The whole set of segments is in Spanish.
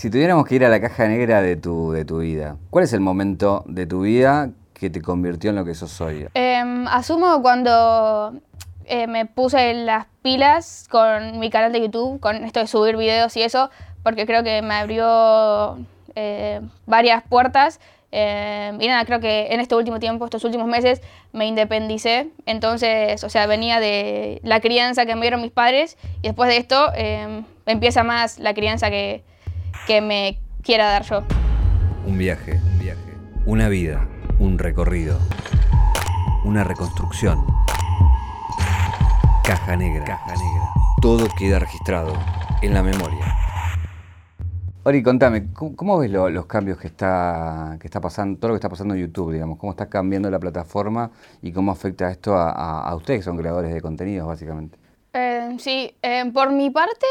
Si tuviéramos que ir a la caja negra de tu, de tu vida, ¿cuál es el momento de tu vida que te convirtió en lo que sos hoy? Em, asumo cuando eh, me puse las pilas con mi canal de YouTube, con esto de subir videos y eso, porque creo que me abrió eh, varias puertas. Em, y nada, creo que en este último tiempo, estos últimos meses, me independicé. Entonces, o sea, venía de la crianza que me dieron mis padres y después de esto em, empieza más la crianza que, que me quiera dar yo. Un viaje, un viaje. Una vida, un recorrido. Una reconstrucción. Caja negra. Caja negra. Todo queda registrado en la memoria. Ori, contame, ¿cómo, ves los cambios que está, que está pasando, todo lo que está pasando en YouTube, digamos? ¿Cómo está cambiando la plataforma y cómo afecta esto a, ustedes que son creadores de contenidos, básicamente? Eh, sí, eh, por mi parte,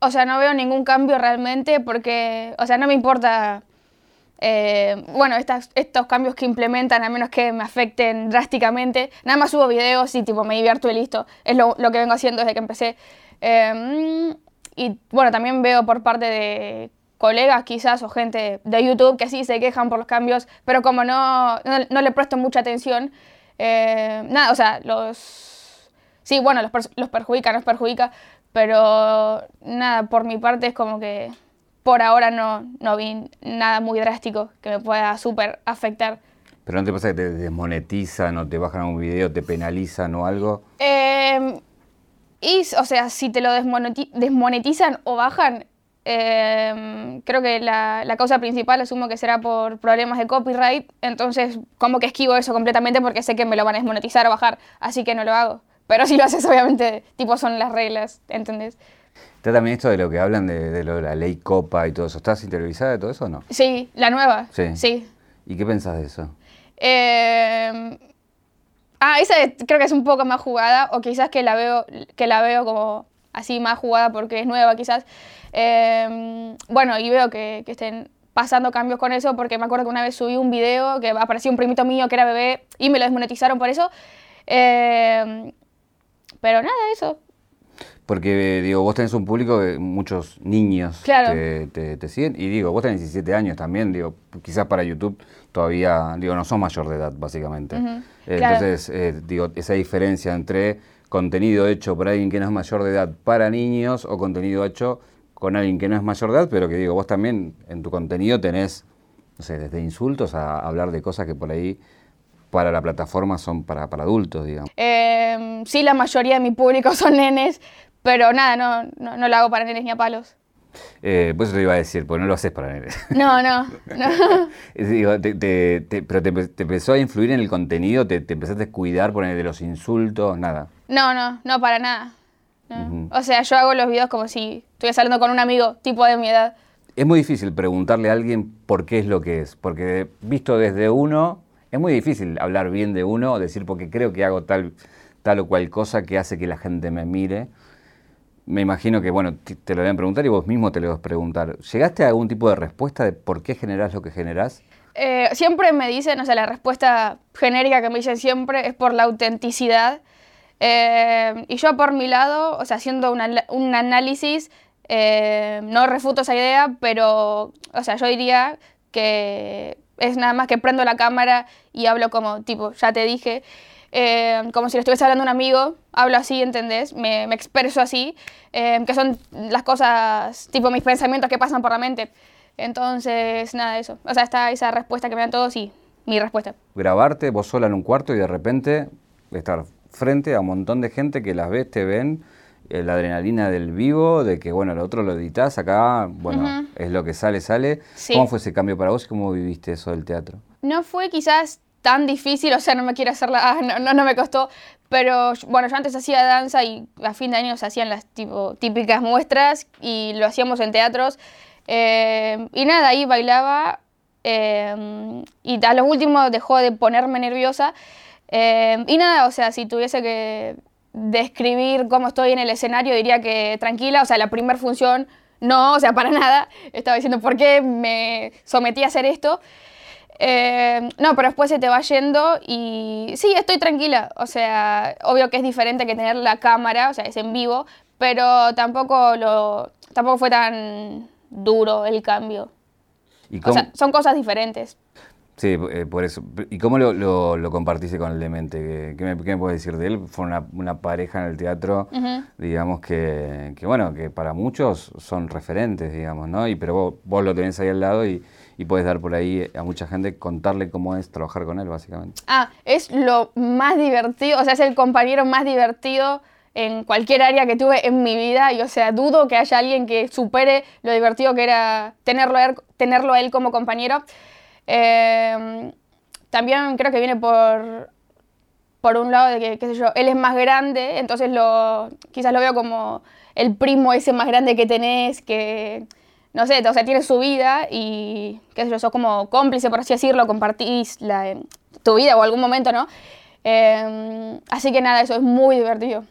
o sea, no veo ningún cambio realmente porque, o sea, no me importa, eh, bueno, estos cambios que implementan, a menos que me afecten drásticamente. Nada más subo videos y tipo me divierto y listo. Es lo, que vengo haciendo desde que empecé. Em, y bueno, también veo por parte de colegas quizás o gente de YouTube que sí se quejan por los cambios, pero como no, no, le presto mucha atención, eh, nada, o sea, los... Sí, bueno, los, los perjudica, nos perjudica, pero nada, por mi parte es como que por ahora no, no vi nada muy drástico que me pueda súper afectar. ¿Pero no te pasa que te desmonetizan o te bajan un video, te penalizan o algo? Eh, y, o sea, si te lo desmonetizan o bajan, em, creo que la, la, causa principal asumo que será por problemas de copyright, entonces como que esquivo eso completamente porque sé que me lo van a desmonetizar o bajar, así que no lo hago. Pero si lo haces, obviamente, tipo son las reglas, ¿entendés? Está también esto de lo que hablan de, lo de la ley Copa y todo eso. ¿Estás interiorizada de todo eso o no? Sí, la nueva. Sí. sí. ¿Y qué pensás de eso? Eh... Ah, esa creo que es un poco más jugada, o quizás que la veo, que la veo como así más jugada porque es nueva, quizás. Eh... Bueno, y veo que, que estén pasando cambios con eso, porque me acuerdo que una vez subí un video que apareció un primito mío que era bebé y me lo desmonetizaron por eso. Eh, pero nada, eso. Porque, digo, vos tenés un público de muchos niños que te, siguen. Y digo, vos tenés 17 años también, digo, quizás para YouTube todavía, digo, no sos mayor de edad, básicamente. Entonces, eh, digo, esa diferencia entre contenido hecho por alguien que no es mayor de edad para niños o contenido hecho con alguien que no es mayor de edad, pero que digo, vos también en tu contenido tenés, no sé, desde insultos a hablar de cosas que por ahí para la plataforma son para, para adultos, digamos. Em, sí, la mayoría de mi público son nenes, pero nada, no, no, no lo hago para nenes ni a palos. Eh, pues eso te iba a decir, porque no lo haces para nenes. No, no, no. Digo, te, te, pero te, empezó a influir en el contenido, te, empezaste a cuidar por de los insultos, nada. No, no, no, para nada. O sea, yo hago los videos como si estuviera hablando con un amigo, tipo de mi edad. Es muy difícil preguntarle a alguien por qué es lo que es, porque visto desde uno, es muy difícil hablar bien de uno decir porque creo que hago tal, tal o cual cosa que hace que la gente me mire. Me imagino que, bueno, te lo deben preguntar y vos mismo te lo a preguntar. ¿Llegaste a algún tipo de respuesta de por qué generás lo que generás? Eh, siempre me dicen, o sea, la respuesta genérica que me dicen siempre es por la autenticidad. Eh, y yo por mi lado, o sea, haciendo un análisis, eh, no refuto esa idea, pero, o sea, yo diría que es nada más que prendo la cámara y hablo como, tipo, ya te dije, eh, como si le estuviese hablando a un amigo, hablo así, ¿entendés? Me, me expreso así, eh, que son las cosas, tipo mis pensamientos que pasan por la mente. Entonces, nada de eso. O sea, está esa respuesta que me dan todos y mi respuesta. Grabarte vos sola en un cuarto y de repente estar frente a un montón de gente que las ves, te ven la adrenalina del vivo, de que, bueno, el otro lo editas acá, bueno, es lo que sale, sale. ¿Cómo fue ese cambio para vos y cómo viviste eso del teatro? No fue quizás tan difícil, o sea, no me quiero hacerla, no, no, me costó, pero bueno, yo antes hacía danza y a fin de año se hacían las tipo, típicas muestras y lo hacíamos en teatros. Eh, y nada, ahí bailaba eh, y a lo último dejó de ponerme nerviosa. y nada, o sea, si tuviese que describir cómo estoy en el escenario, diría que tranquila, o sea, la primera función no, o sea, para nada, estaba diciendo por qué me sometí a hacer esto. Eh, no, pero después se te va yendo y sí, estoy tranquila, o sea, obvio que es diferente que tener la cámara, o sea, es en vivo, pero tampoco, lo, tampoco fue tan duro el cambio. o sea, son cosas diferentes. Sí, eh, por eso. ¿Y cómo lo, lo, compartiste con el demente? ¿Qué, me, qué puedes decir de él? Fue una, una pareja en el teatro, digamos, que, que, bueno, que para muchos son referentes, digamos, ¿no? Y, pero vos, vos lo tenés ahí al lado y, y puedes dar por ahí a mucha gente, contarle cómo es trabajar con él, básicamente. Ah, es lo más divertido, o sea, es el compañero más divertido en cualquier área que tuve en mi vida y o sea, dudo que haya alguien que supere lo divertido que era tenerlo a él, tenerlo él como compañero. Em, también creo que viene por, por un lado de que, qué sé yo, él es más grande, entonces lo, quizás lo veo como el primo ese más grande que tenés, que, no sé, o sea, tiene su vida y, qué sé yo, sos como cómplice, por así decirlo, compartís la, tu vida o algún momento, ¿no? Em, así que nada, eso es muy divertido.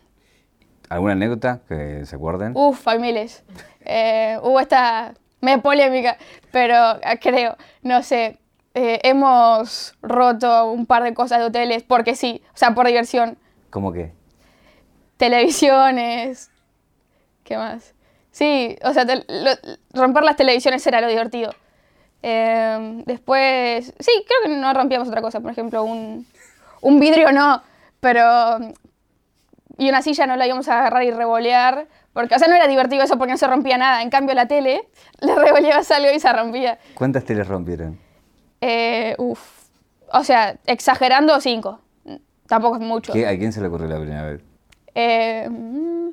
¿Alguna anécdota que se acuerden? Uf, hay miles. Eh, hubo esta me polémica, pero eh, creo, no sé, eh, hemos roto un par de cosas de hoteles porque sí, o sea, por diversión. ¿Cómo qué? Televisiones. ¿Qué más? Sí, o sea, romper las televisiones era lo divertido. Em, después, sí, creo que no rompíamos otra cosa, por ejemplo, un, un vidrio no, pero y una silla no la íbamos a agarrar y revolear, porque, o sea, no era divertido eso porque no se rompía nada. En cambio, la tele, le revoleabas algo y se rompía. ¿Cuántas teles rompieron? Eh, uf. O sea, exagerando, cinco. Tampoco es mucho. ¿Qué? ¿A quién se le ocurrió la primera vez? Eh, mm,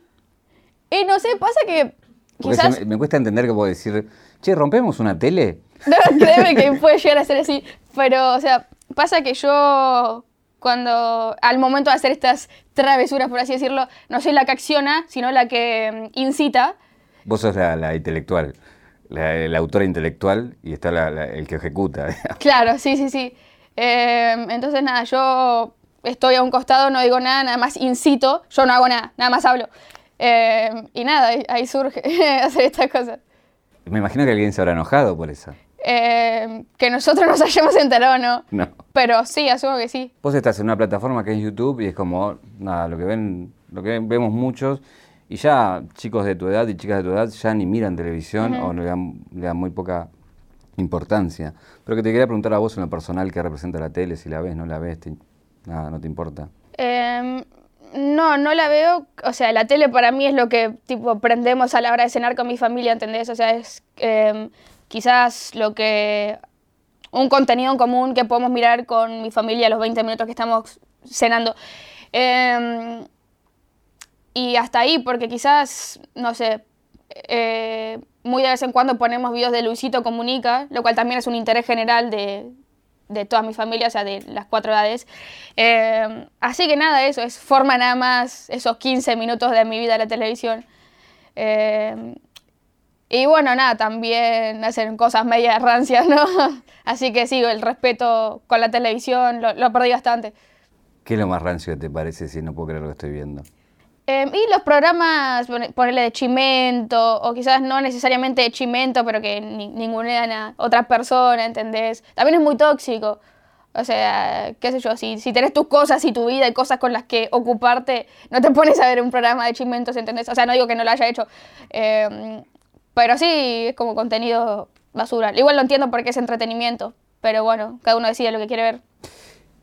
y no sé, pasa que quizás... me, cuesta entender que puedo decir, che, ¿rompemos una tele? No, créeme que puede llegar a ser así. Pero, o sea, pasa que yo cuando al momento de hacer estas travesuras, por así decirlo, no soy la que acciona, sino la que mm, incita. Vos sos la, intelectual, la, autora intelectual y está el que ejecuta. Claro, sí, sí, sí. Em, entonces, nada, yo estoy a un costado, no digo nada, nada más incito, yo no hago nada, nada más hablo. Em, y nada, ahí, surge hacer estas cosas. Me imagino que alguien se habrá enojado por eso. Eh, que nosotros nos hayamos enterado, ¿no? No. Pero sí, asumo que sí. Vos estás en una plataforma que es YouTube y es como, nada, lo que ven, lo que vemos muchos, y ya chicos de tu edad y chicas de tu edad ya ni miran televisión o le dan, le dan, muy poca importancia. Pero que te quería preguntar a vos en lo personal que representa la tele, si la ves, no la ves, nada, no te importa. Em, no, no la veo. O sea, la tele para mí es lo que tipo prendemos a la hora de cenar con mi familia, ¿entendés? O sea, es em, quizás lo que un contenido en común que podemos mirar con mi familia los 20 minutos que estamos cenando. Em, y hasta ahí, porque quizás, no sé, eh, muy de vez en cuando ponemos videos de Luisito Comunica, lo cual también es un interés general de, de toda mi familia, o sea, de las cuatro edades. Em, así que nada, eso es forma nada más esos 15 minutos de mi vida en la televisión. Em, y bueno, nada, también hacen cosas medias rancias, ¿no? Así que sí, el respeto con la televisión lo, perdí bastante. ¿Qué es lo más rancio que te parece si no puedo creer lo que estoy viendo? Em, y los programas, ponerle de chimento, o quizás no necesariamente de chimento, pero que ni, ningunean a otra persona, ¿entendés? También es muy tóxico. O sea, qué sé yo, si, si tenés tus cosas y tu vida y cosas con las que ocuparte, no te pones a ver un programa de chimentos, ¿entendés? O sea, no digo que no lo haya hecho. Eh, pero sí, es como contenido basura. Igual lo entiendo porque es entretenimiento, pero bueno, cada uno decide lo que quiere ver.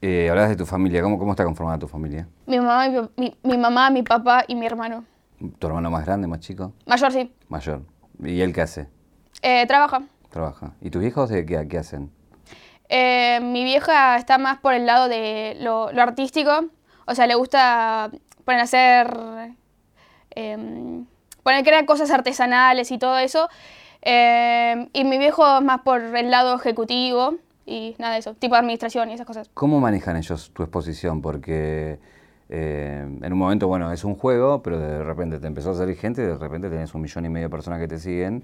Eh, hablas de tu familia, ¿Cómo, ¿cómo está conformada tu familia? Mi mamá, mi, mi, mamá, mi papá y mi hermano. ¿Tu hermano más grande, más chico? Mayor, sí. Mayor. ¿Y él qué hace? Eh, trabaja. Trabaja. ¿Y tus hijos qué, qué hacen? Eh, mi vieja está más por el lado de lo, lo artístico. O sea, le gusta poner hacer em, poner crear cosas artesanales y todo eso. Eh, y mi viejo es más por el lado ejecutivo y nada de eso, tipo de administración y esas cosas. ¿Cómo manejan ellos tu exposición? Porque eh, en un momento, bueno, es un juego, pero de repente te empezó a salir gente y de repente tenés un millón y medio de personas que te siguen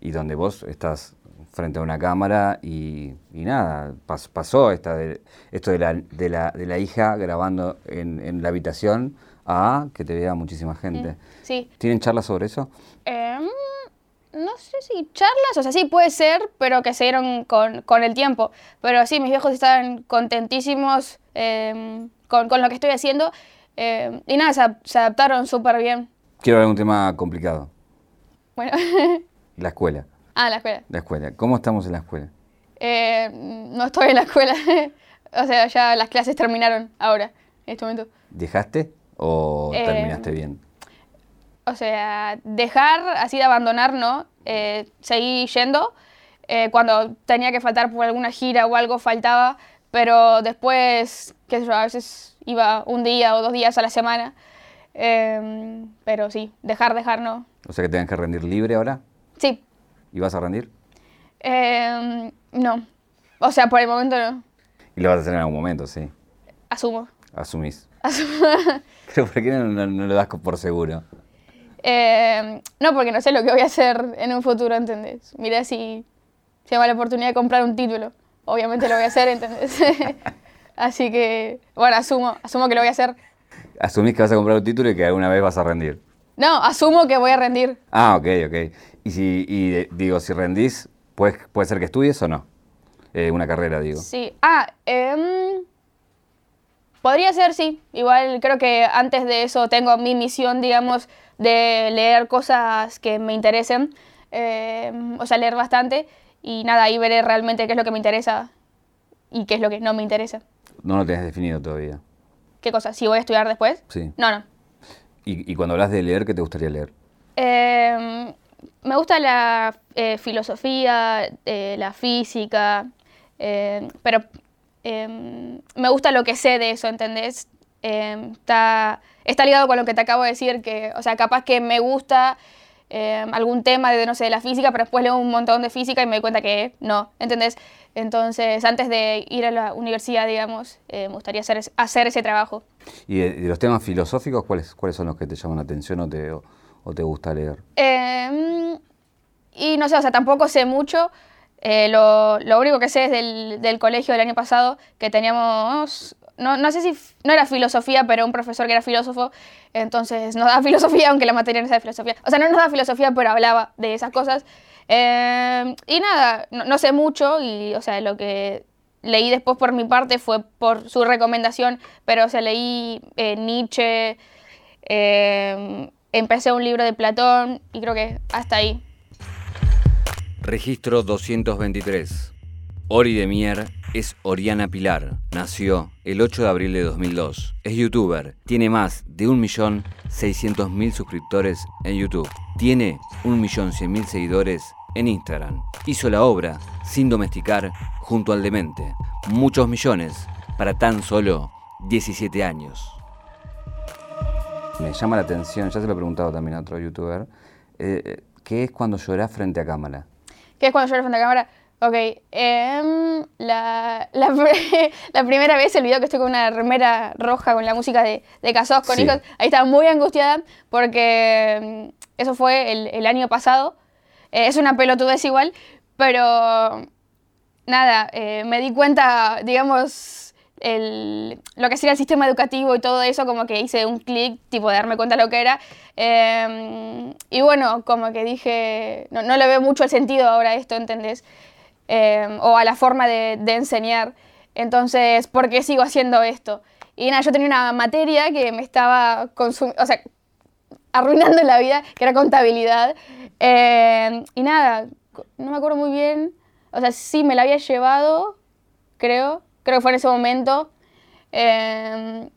y donde vos estás frente a una cámara y, nada, pasó esta de, esto de la, de, la, de la hija grabando en, en la habitación a que te vea muchísima gente. Sí. ¿Tienen charlas sobre eso? Em, no sé si charlas, o sea, sí puede ser, pero que se dieron con, con el tiempo. Pero sí, mis viejos estaban contentísimos em, con, con, lo que estoy haciendo em, y nada, se, se adaptaron súper bien. Quiero hablar de un tema complicado. Bueno. La escuela. Ah, la escuela. La escuela. ¿Cómo estamos en la escuela? Eh, no estoy en la escuela. o sea, ya las clases terminaron ahora, en este momento. ¿Dejaste o terminaste bien? O sea, dejar, así de abandonar, ¿no? Eh, seguí yendo. cuando tenía que faltar por alguna gira o algo, faltaba. Pero después, qué sé yo, a veces iba un día o dos días a la semana. Em, pero sí, dejar, dejar, no. O sea que tengas que rendir libre ahora. Sí. ¿Y vas a rendir? Em, no. O sea, por el momento no. Y lo vas a hacer en algún momento, sí. Asumo. Asumís. Asumo. Pero ¿por qué no, lo das por seguro? Em, no, porque no sé lo que voy a hacer en un futuro, ¿entendés? Mira si se llama la oportunidad de comprar un título. Obviamente lo voy a hacer, ¿entendés? Así que, bueno, asumo, asumo que lo voy a hacer. ¿Asumís que vas a comprar un título y que alguna vez vas a rendir? No, asumo que voy a rendir. Ah, ok, ok. Y, si, y digo, si rendís, ¿puede, puede ser que estudies o no? Eh, una carrera, digo. Sí. Ah, eh, podría ser, sí. Igual creo que antes de eso tengo mi misión, digamos, de leer cosas que me interesen. Eh, o sea, leer bastante. Y nada, ahí veré realmente qué es lo que me interesa y qué es lo que no me interesa. No lo tienes definido todavía. ¿Qué cosa? ¿Si voy a estudiar después? Sí. No, no. ¿Y, cuando hablas de leer, qué te gustaría leer? Em, me gusta la eh, filosofía, eh, la física, pero em, me gusta lo que sé de eso, ¿entendés? Está, está ligado con lo que te acabo de decir, que, o sea, capaz que me gusta algún tema de, no sé, de la física, pero después leo un montón de física y me doy cuenta que no, ¿entendés? Entonces, antes de ir a la universidad, digamos, eh, me gustaría hacer, hacer ese trabajo. ¿Y de, los temas filosóficos, cuáles, cuáles son los que te llaman la atención o te, o, te gusta leer? Em, y no sé, o sea, tampoco sé mucho. Eh, lo, lo, único que sé es del, del, colegio del año pasado, que teníamos, no, no, sé si, no era filosofía, pero un profesor que era filósofo, entonces nos daba filosofía, aunque la materia no sea de filosofía. O sea, no nos daba filosofía, pero hablaba de esas cosas. Em, y nada, no, sé mucho y, o sea, lo que leí después por mi parte fue por su recomendación, pero, o sea, leí eh, Nietzsche, em, empecé un libro de Platón y creo que hasta ahí. Registro 223. Ori de Mier es Oriana Pilar. Nació el 8 de abril de 2002. Es youtuber. Tiene más de 1.600.000 suscriptores en YouTube. Tiene 1.100.000 seguidores en Instagram. Hizo la obra Sin domesticar junto al demente. Muchos millones para tan solo 17 años. Me llama la atención, ya se lo he preguntado también a otro youtuber, eh, ¿qué es cuando lloras frente a cámara? ¿Qué es cuando lloras frente a cámara? Ok, em, la, la, primera vez el video que estoy con una remera roja con la música de, de Casados con Hijos, ahí estaba muy angustiada porque em, eso fue el, el año pasado eh, es una pelotudez igual, pero nada, eh, me di cuenta, digamos, el, lo que sería el sistema educativo y todo eso, como que hice un clic, tipo de darme cuenta de lo que era. Em, y bueno, como que dije, no, no, le veo mucho el sentido ahora a esto, ¿entendés? Em, o a la forma de, de enseñar. Entonces, ¿por qué sigo haciendo esto? Y nada, yo tenía una materia que me estaba consumiendo, o sea, arruinando la vida, que era contabilidad. Eh, y nada, no me acuerdo muy bien. O sea, sí me la había llevado, creo. Creo que fue en ese momento. Eh,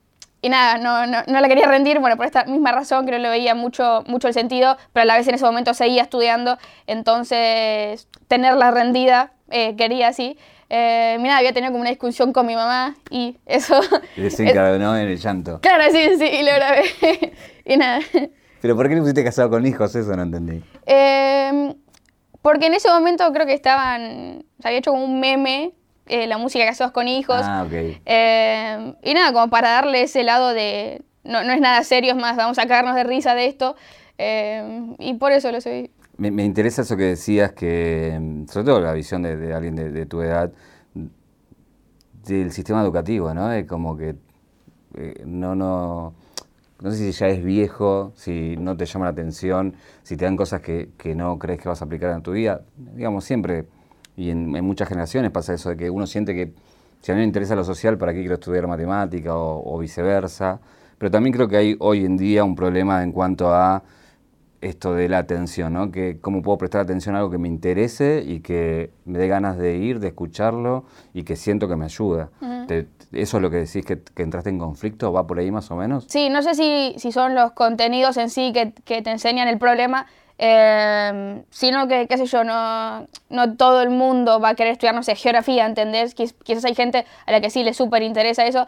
y nada, no, no, no, la quería rendir, bueno, por esta misma razón, creo que le veía mucho, mucho el sentido, pero a la vez en ese momento seguía estudiando, entonces tenerla rendida eh, quería así. Eh, mira, había tenido como una discusión con mi mamá y eso... Desencadenó en el llanto. Claro, sí, sí, y lo grabé. y nada. ¿Pero por qué no pusiste casado con hijos? Eso no entendí. Em, porque en ese momento creo que estaban. Se había hecho como un meme, eh, la música Casados con hijos. Ah, ok. Em, y nada, como para darle ese lado de. No, no, es nada serio, es más, vamos a cagarnos de risa de esto. Em, y por eso lo soy. Me, me, interesa eso que decías, que. Sobre todo la visión de, alguien de, de, tu edad, del sistema educativo, ¿no? De como que. Eh, no, no no sé si ya es viejo, si no te llama la atención, si te dan cosas que, no crees que vas a aplicar en tu vida. Digamos, siempre, y en, muchas generaciones pasa eso, de que uno siente que si a mí me interesa lo social, ¿para qué quiero estudiar matemática o, viceversa? Pero también creo que hay hoy en día un problema en cuanto a esto de la atención, ¿no? Que cómo puedo prestar atención a algo que me interese y que me dé ganas de ir, de escucharlo y que siento que me ayuda. ¿Eso es lo que decís que, entraste en conflicto? ¿Va por ahí más o menos? Sí, no sé si, si son los contenidos en sí que, que te enseñan el problema, eh, sino que, qué sé yo, no, no todo el mundo va a querer estudiar, no sé, geografía, ¿entendés? Quizás hay gente a la que sí le súper interesa eso,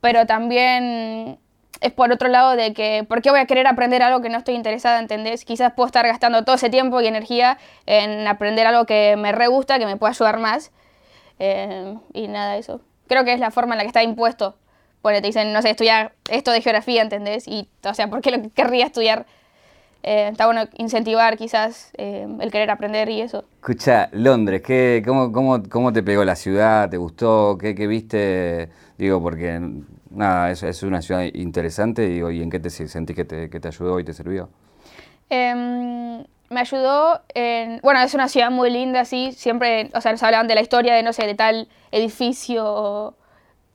pero también es por otro lado de que, ¿por qué voy a querer aprender algo que no estoy interesada, ¿entendés? Quizás puedo estar gastando todo ese tiempo y energía en aprender algo que me re gusta, que me pueda ayudar más. Eh, y nada, eso. Creo que es la forma en la que está impuesto. Porque te dicen, no sé, estudiar esto de geografía, ¿entendés? Y, o sea, ¿por qué lo querría estudiar? Eh, está bueno incentivar quizás eh, el querer aprender y eso. Escucha, Londres, ¿qué, cómo, cómo, cómo, te pegó la ciudad? ¿Te gustó? ¿Qué, qué viste? Digo, porque nada, es, es una ciudad interesante digo, y en qué te sentís que te, que te ayudó y te sirvió. Em, me ayudó en, bueno, es una ciudad muy linda, sí, siempre, o sea, nos hablaban de la historia de, no sé, de tal edificio,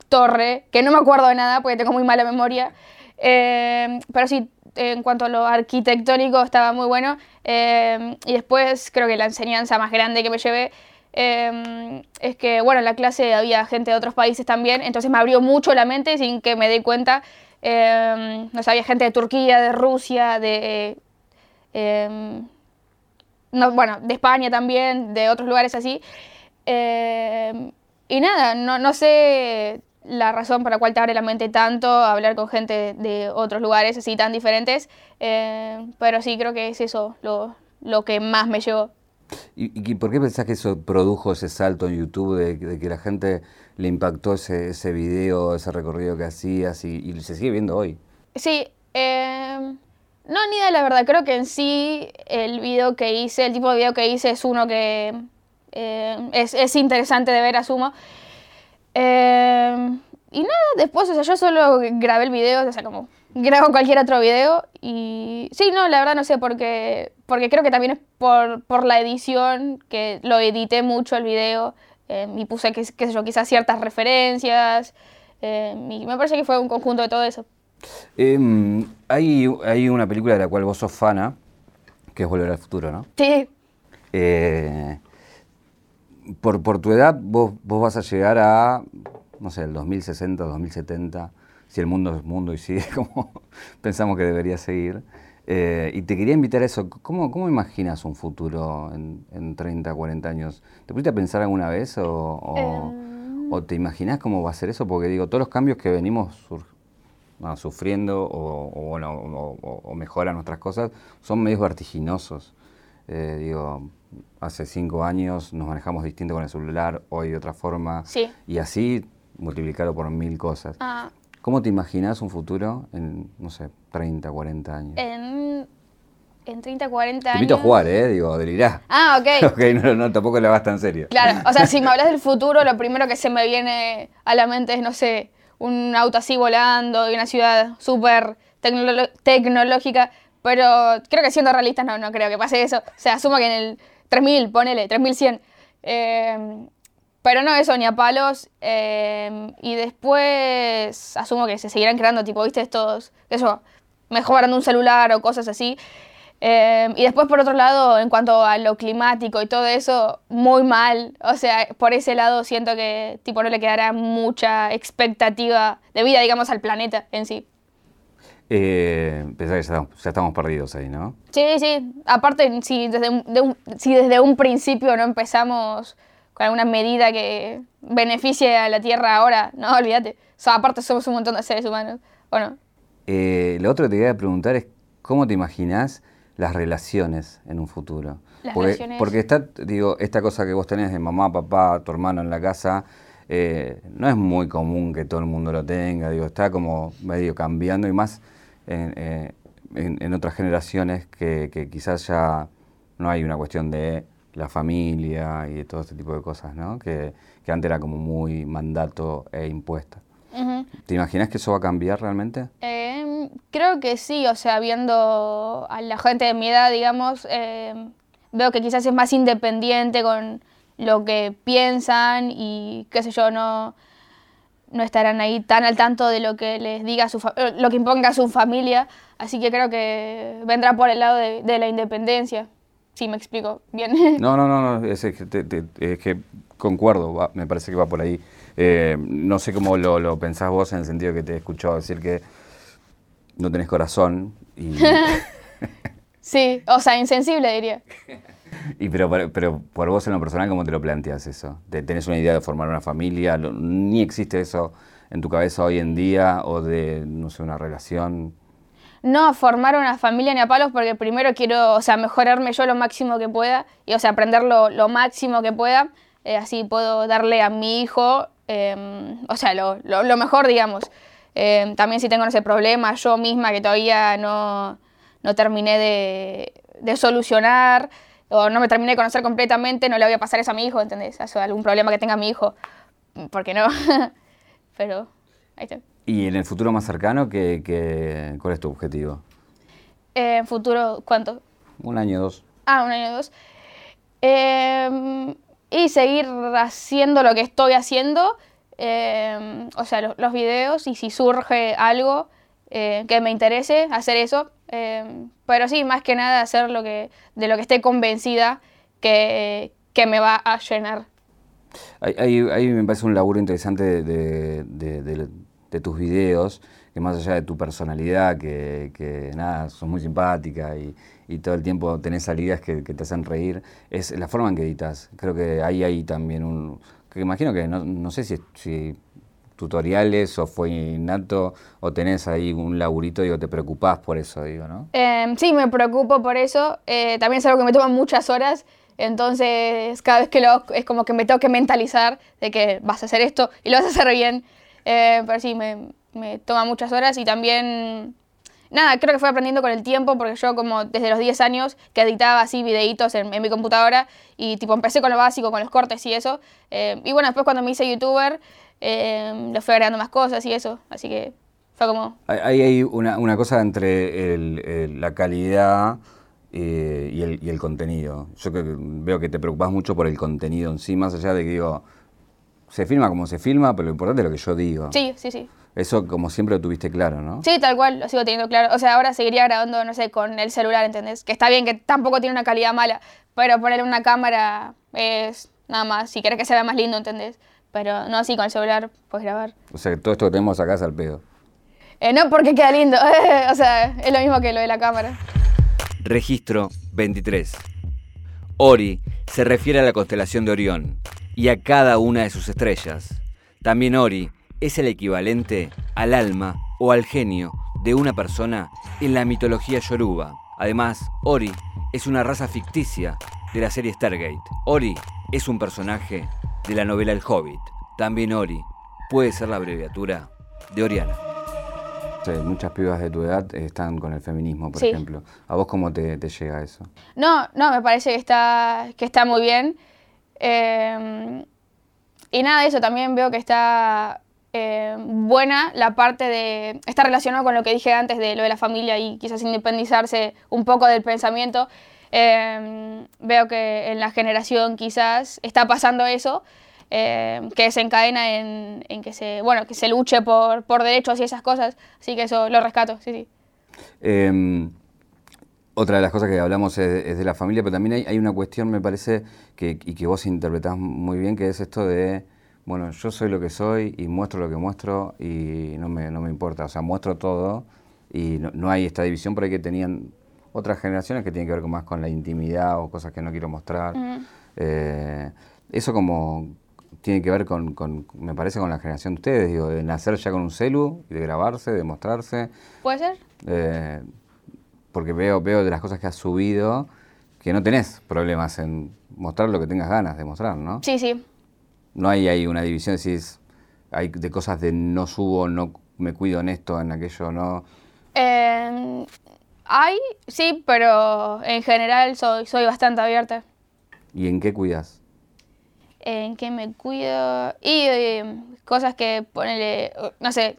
torre, que no me acuerdo de nada porque tengo muy mala memoria, em, pero sí, en cuanto a lo arquitectónico estaba muy bueno, em, y después creo que la enseñanza más grande que me llevé Em, es que, bueno, en la clase había gente de otros países también, entonces me abrió mucho la mente sin que me dé cuenta. Eh, no había gente de Turquía, de Rusia, de... No, bueno, de España también, de otros lugares así. y nada, no, no sé la razón por la cual te abre la mente tanto hablar con gente de otros lugares así tan diferentes, pero sí creo que es eso lo, lo que más me llevó. ¿Y, por qué pensás que eso produjo ese salto en YouTube de, que la gente le impactó ese, ese video, ese recorrido que hacías y, se sigue viendo hoy? Sí, em, no, ni de la verdad. Creo que en sí el video que hice, el tipo de video que hice es uno que em, es, es, interesante de ver, asumo. Em, y nada, después, o sea, yo solo grabé el video, o sea, como grabo cualquier otro video y sí, no, la verdad no sé, porque, porque creo que también es por, por la edición, que lo edité mucho el video eh, y puse, qué, sé yo, quizás ciertas referencias eh, y me parece que fue un conjunto de todo eso. Em, hay, hay una película de la cual vos sos fana, que es Volver al Futuro, ¿no? Sí. Por, por tu edad, vos, vos vas a llegar a, no sé, el 2060, 2070 si el mundo es mundo y sigue como pensamos que debería seguir. Eh, y te quería invitar a eso. ¿Cómo, cómo imaginas un futuro en, en 30, 40 años? ¿Te pusiste a pensar alguna vez o, em. o, te imaginas cómo va a ser eso? Porque digo, todos los cambios que venimos sufriendo o, bueno, o, mejoran nuestras cosas son medios vertiginosos. Eh, digo, hace cinco años nos manejamos distinto con el celular, hoy de otra forma. Sí. Y así multiplicarlo por mil cosas. Ah. ¿Cómo te imaginas un futuro en, no sé, 30, 40 años? En, en 30, 40 años. Te invito a jugar, ¿eh? Digo, delirá. Ah, ok. ok, no, no, tampoco le vas tan serio. Claro, o sea, si me hablas del futuro, lo primero que se me viene a la mente es, no sé, un auto así volando y una ciudad súper tecnológica, pero creo que siendo realistas no, no creo que pase eso. O sea, asumo que en el 3000, ponele, 3100. Eh, pero no eso, ni a palos. Em, y después asumo que se seguirán creando, tipo, viste, estos, eso, mejorando un celular o cosas así. Em, y después, por otro lado, en cuanto a lo climático y todo eso, muy mal. O sea, por ese lado siento que, tipo, no le quedará mucha expectativa de vida, digamos, al planeta en sí. Eh, que ya estamos, perdidos ahí, ¿no? Sí, sí. Aparte, si desde, si desde un principio no empezamos con alguna medida que beneficie a la Tierra ahora, no, olvídate. O sea, aparte somos un montón de seres humanos, ¿o no? Eh, lo otro que te quería preguntar es, ¿cómo te imaginas las relaciones en un futuro? Las porque, relaciones... porque está, digo, esta cosa que vos tenés de mamá, papá, tu hermano en la casa, eh, no es muy común que todo el mundo lo tenga, digo, está como medio cambiando y más en, eh, en, otras generaciones que, que, quizás ya no hay una cuestión de la familia y todo este tipo de cosas, ¿no? Que, que antes era como muy mandato e impuesta. ¿Te imaginas que eso va a cambiar realmente? Em, creo que sí, o sea, viendo a la gente de mi edad, digamos, em, veo que quizás es más independiente con lo que piensan y qué sé yo, no, no estarán ahí tan al tanto de lo que les diga su eh, lo que imponga su familia, así que creo que vendrá por el lado de, la independencia. Sí, me explico bien. No, no, no, no es, que, concuerdo, me parece que va por ahí. Eh, no sé cómo lo, lo, pensás vos en el sentido que te he escuchado decir que no tenés corazón y... sí, o sea, insensible diría. Y pero, pero por vos en lo personal, ¿cómo te lo planteas eso? ¿Tenés una idea de formar una familia? ¿Ni existe eso en tu cabeza hoy en día? ¿O de, no sé, una relación? No, formar una familia ni a palos porque primero quiero, o sea, mejorarme yo lo máximo que pueda y, o sea, aprender lo, máximo que pueda. Eh, así puedo darle a mi hijo, em, o sea, lo, lo, mejor, digamos. Em, también si tengo ese problema yo misma que todavía no, no terminé de, de solucionar o no me terminé de conocer completamente, no le voy a pasar eso a mi hijo, ¿entendés? Eso, algún problema que tenga mi hijo, ¿por qué no? Pero ahí está. ¿Y en el futuro más cercano, qué, cuál es tu objetivo? ¿En futuro cuánto? Un año, dos. Ah, un año, dos. Em, y seguir haciendo lo que estoy haciendo, em, o sea, los, los, videos, y si surge algo eh, que me interese, hacer eso, Em, pero sí, más que nada hacer lo que, de lo que esté convencida que, que me va a llenar. Ahí, me parece un laburo interesante de, de, de, tus videos, que más allá de tu personalidad, que, que nada, sos muy simpática y, y, todo el tiempo tenés salidas que, que, te hacen reír, es la forma en que editas. Creo que ahí hay también un... que imagino que no, no sé si, si tutoriales o fue innato o tenés ahí un laburito, digo, te preocupás por eso, digo, ¿no? Em, sí, me preocupo por eso. Eh, también es algo que me toma muchas horas. Entonces, cada vez que lo hago, es como que me tengo que mentalizar de que vas a hacer esto y lo vas a hacer bien. Eh, pero sí, me, me, toma muchas horas y también... Nada, creo que fue aprendiendo con el tiempo porque yo como desde los 10 años que editaba así videitos en, mi computadora y tipo empecé con lo básico, con los cortes y eso. Eh, y bueno, después cuando me hice youtuber eh, le fui agregando más cosas y eso, así que fue como... Ahí hay una, una cosa entre la calidad eh, y, el, y, el, contenido. Yo que veo que te preocupas mucho por el contenido en sí, más allá de que digo, se filma como se filma, pero lo importante es lo que yo digo. Sí, sí, sí. Eso como siempre lo tuviste claro, ¿no? Sí, tal cual, lo sigo teniendo claro. O sea, ahora seguiría grabando, no sé, con el celular, ¿entendés? Que está bien, que tampoco tiene una calidad mala, pero ponerle una cámara es nada más, si quieres que se vea más lindo, ¿entendés? Pero no así con el celular puedes grabar. O sea, que todo esto que tenemos acá es al pedo. Eh, no, porque queda lindo. o sea, es lo mismo que lo de la cámara. Registro 23. Ori se refiere a la constelación de Orión y a cada una de sus estrellas. También Ori es el equivalente al alma o al genio de una persona en la mitología yoruba. Además, Ori es una raza ficticia de la serie Stargate. Ori es un personaje de la novela El Hobbit. También Ori puede ser la abreviatura de Oriana. muchas pibas de tu edad están con el feminismo, por ejemplo. ¿A vos cómo te, llega eso? No, no, me parece que está, que está muy bien. Eh, y nada de eso, también veo que está eh, buena la parte de... Está relacionado con lo que dije antes de lo de la familia y quizás independizarse un poco del pensamiento. Em, veo que en la generación quizás está pasando eso, em, que desencadena en, en, que, se, bueno, que se luche por, por, derechos y esas cosas, así que eso lo rescato, sí, sí. Em, otra de las cosas que hablamos es, de la familia, pero también hay, hay, una cuestión, me parece, que, y que vos interpretás muy bien, que es esto de, bueno, yo soy lo que soy y muestro lo que muestro y no me, no me importa, o sea, muestro todo y no, no hay esta división por ahí que tenían otras generaciones que tienen que ver más con la intimidad o cosas que no quiero mostrar. Eh, eso como tiene que ver con, me parece, con la generación de ustedes, digo, de nacer ya con un celu de grabarse, de mostrarse. ¿Puede ser? Eh, porque veo, veo de las cosas que has subido que no tenés problemas en mostrar lo que tengas ganas de mostrar, ¿no? Sí, sí. No hay ahí una división, decís, hay de cosas de no subo, no me cuido en esto, en aquello, no. Eh, hay, sí, pero en general soy, soy bastante abierta. ¿Y en qué cuidas? En qué me cuido. Y eh, cosas que ponele, no sé,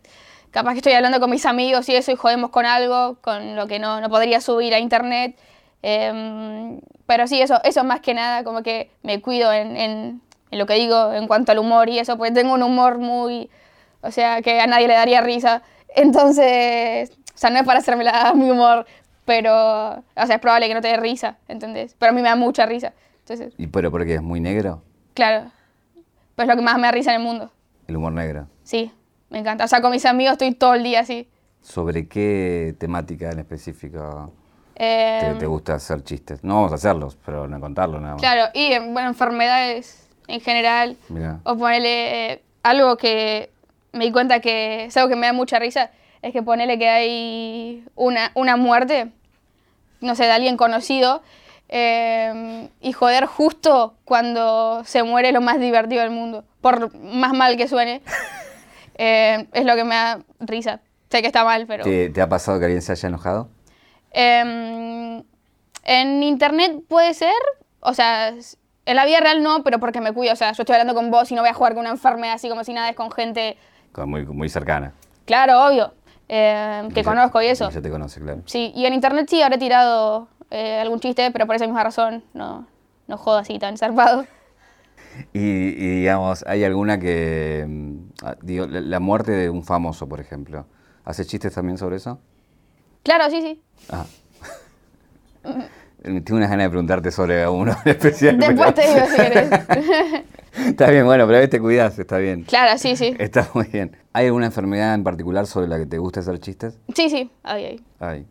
capaz que estoy hablando con mis amigos y eso y jodemos con algo, con lo que no, no podría subir a internet. Em, pero sí, eso, eso más que nada, como que me cuido en, en, en, lo que digo en cuanto al humor y eso, porque tengo un humor muy, O sea, que a nadie le daría risa. Entonces, o sea, no es para hacerme la, mi humor, pero, o sea, es probable que no te dé risa, ¿entendés? Pero a mí me da mucha risa. Entonces, ¿Y pero porque es muy negro? Claro. Pues lo que más me da risa en el mundo. El humor negro. Sí, me encanta. O sea, con mis amigos estoy todo el día así. ¿Sobre qué temática en específico te, em, gusta hacer chistes? No vamos a hacerlos, pero no contarlo nada más. Claro, y bueno, enfermedades en general. O ponerle eh, algo que me di cuenta que es algo que me da mucha risa, es que ponerle que hay una, una muerte, no sé, de alguien conocido, em, y joder justo cuando se muere lo más divertido del mundo, por más mal que suene, em, es lo que me da risa. Sé que está mal, pero... ¿Te, ha pasado que alguien se haya enojado? Em, en internet puede ser, o sea, en la vida real no, pero porque me cuido. O sea, yo estoy hablando con vos y no voy a jugar con una enfermedad así como si nada es con gente... Muy, muy cercana. Claro, obvio. Em, que conozco y eso. Ya te conoce, claro. Sí, y en internet sí habré tirado eh, algún chiste, pero por esa misma razón no, no jodo así tan zarpado. Y, digamos, ¿hay alguna que... Mm, ah, digo, la muerte de un famoso, por ejemplo. ¿Haces chistes también sobre eso? Claro, sí, sí. Ah. Tengo unas ganas de preguntarte sobre uno especial. Después te digo si querés. está bien, bueno, pero a veces te cuidas, está bien. Claro, sí, sí. Está muy bien. ¿Hay alguna enfermedad en particular sobre la que te gusta hacer chistes? Sí, sí, hay, hay. Hay.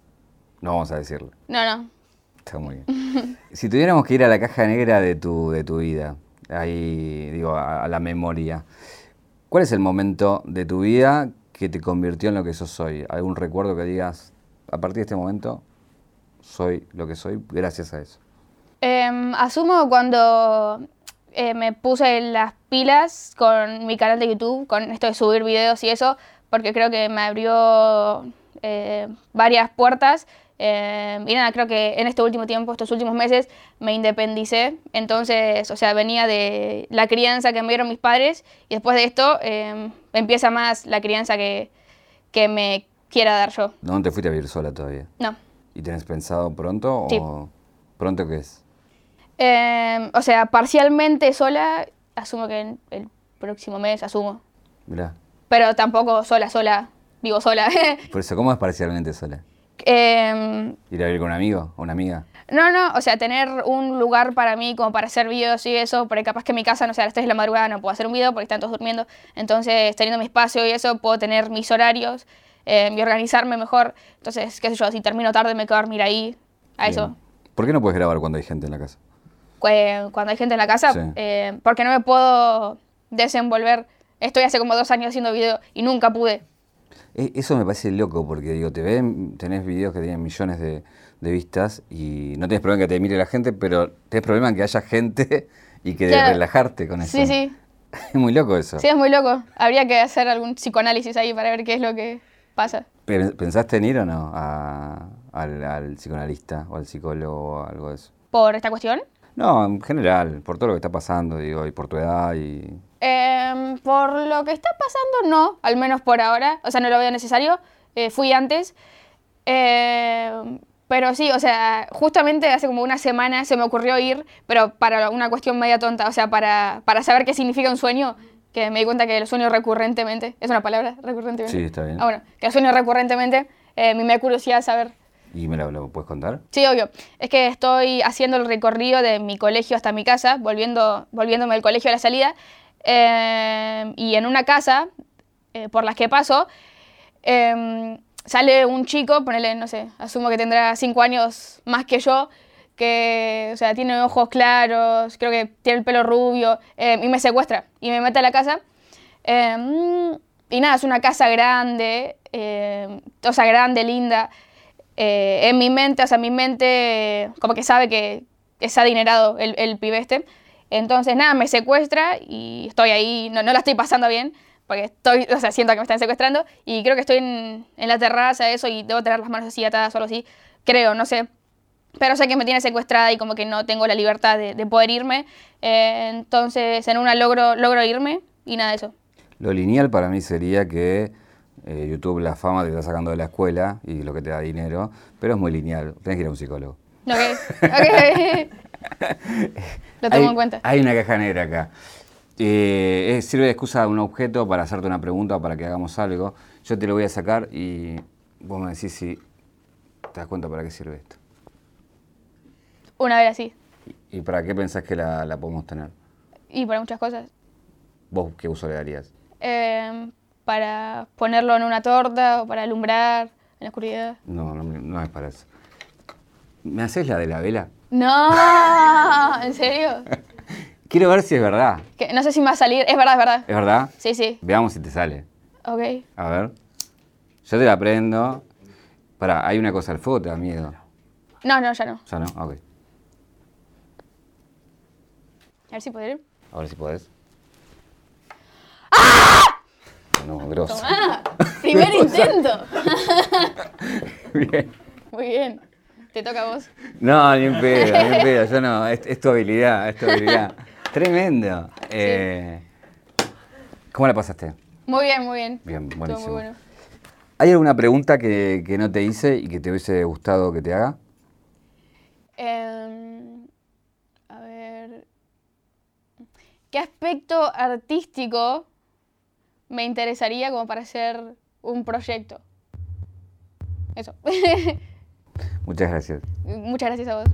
No vamos a decirlo. No, no. Está muy bien. si tuviéramos que ir a la caja negra de tu, de tu vida, ahí, digo, a la memoria, ¿cuál es el momento de tu vida que te convirtió en lo que sos hoy? ¿Algún recuerdo que digas, a partir de este momento soy lo que soy gracias a eso? Em, asumo cuando eh, me puse las pilas con mi canal de YouTube, con esto de subir videos y eso, porque creo que me abrió eh, varias puertas. Em, y nada, creo que en este último tiempo, estos últimos meses, me independicé. Entonces, o sea, venía de la crianza que me dieron mis padres y después de esto em, empieza más la crianza que, que me quiera dar yo. ¿No te fuiste a vivir sola todavía? No. ¿Y tenés pensado pronto o pronto qué es? Em, o sea, parcialmente sola, asumo que el próximo mes, asumo. Mirá. Pero tampoco sola, sola, vivo sola. Por eso, ¿cómo es parcialmente sola? Eh, ¿Ir a vivir con un amigo o una amiga? No, no, o sea, tener un lugar para mí como para hacer videos y eso, porque capaz que en mi casa, no sé, a las 3 de la madrugada no puedo hacer un video porque están todos durmiendo. Entonces, teniendo mi espacio y eso, puedo tener mis horarios eh, y organizarme mejor. Entonces, qué sé yo, si termino tarde me quedo a dormir ahí, a eso. ¿Por qué no puedes grabar cuando hay gente en la casa? Cuando hay gente en la casa, eh, porque no me puedo desenvolver. Estoy hace como dos años haciendo video y nunca pude. E, eso me parece loco, porque digo, te ven, tenés videos que tienen millones de, de vistas y no tienes problema en que te mire la gente, pero tienes problema en que haya gente y que de relajarte con eso. Sí, sí. Es muy loco eso. Sí, es muy loco. Habría que hacer algún psicoanálisis ahí para ver qué es lo que pasa. ¿Pensaste en ir o no al, al, psicoanalista o al psicólogo o algo de eso? ¿Por esta cuestión? No, en general, por todo lo que está pasando, digo, y por tu edad y... Em, por lo que está pasando, no, al menos por ahora. O sea, no lo veo necesario. Eh, fui antes. Eh, pero sí, o sea, justamente hace como una semana se me ocurrió ir, pero para una cuestión media tonta, o sea, para, para saber qué significa un sueño, que me di cuenta que lo sueño recurrentemente, ¿es una palabra? Recurrentemente. Sí, está bien. Ah, bueno, que lo sueño recurrentemente, eh, me da curiosidad saber. ¿Y me lo, puedes contar? Sí, obvio. Es que estoy haciendo el recorrido de mi colegio hasta mi casa, volviendo, volviéndome del colegio a la salida, eh, y en una casa eh, por las que paso, eh, sale un chico, ponele, no sé, asumo que tendrá cinco años más que yo, que, o sea, tiene ojos claros, creo que tiene el pelo rubio, eh, y me secuestra y me mete a la casa. Y nada, es una casa grande, o sea, grande, linda. En mi mente, o sea, mi mente como que sabe que es adinerado el, el pibe este. Entonces, nada, me secuestra y estoy ahí, no, no la estoy pasando bien porque estoy, o sea, siento que me están secuestrando y creo que estoy en, en la terraza, eso, y debo tener las manos así atadas o algo así, creo, no sé. Pero sé que me tiene secuestrada y como que no tengo la libertad de, de poder irme. Eh, entonces, en una logro, logro irme y nada de eso. Lo lineal para mí sería que eh, YouTube, la fama te está sacando de la escuela y lo que te da dinero, pero es muy lineal. Tienes que ir a un psicólogo. Ok, ok. lo tomo en cuenta. Hay una caja negra acá. Eh, sirve de excusa un objeto para hacerte una pregunta o para que hagamos algo. Yo te lo voy a sacar y vos me decís si te das cuenta para qué sirve esto. Una vez así. ¿Y para qué pensás que la, podemos tener? Y para muchas cosas. ¿Vos qué uso le darías? Em, para ponerlo en una torta o para alumbrar en la oscuridad. No, no, no es para eso. ¿Me haces la de la vela? No, ¿en serio? Quiero ver si es verdad. no sé si me va a salir. Es verdad, es verdad. ¿Es verdad? Sí, sí. Veamos si te sale. Ok. A ver. Yo te la prendo. Pará, hay una cosa, el fuego te da miedo. No, no, ya no. Ya no, ok. A ver si puedo ir. A ver si podés. ¡Ah! No, grosso. Tomá, primer intento. bien. Muy bien. Te toca a vos. No, ni en pedo, ni en pedo. Yo no, es, tu habilidad, es tu habilidad. Tremendo. Eh, ¿Cómo la pasaste? Muy bien, muy bien. Bien, buenísimo. Muy bueno. ¿Hay alguna pregunta que, que, no te hice y que te hubiese gustado que te haga? Em, a ver. ¿Qué aspecto artístico me interesaría como para hacer un proyecto? Eso. Muchas gracias. Muchas gracias a vos.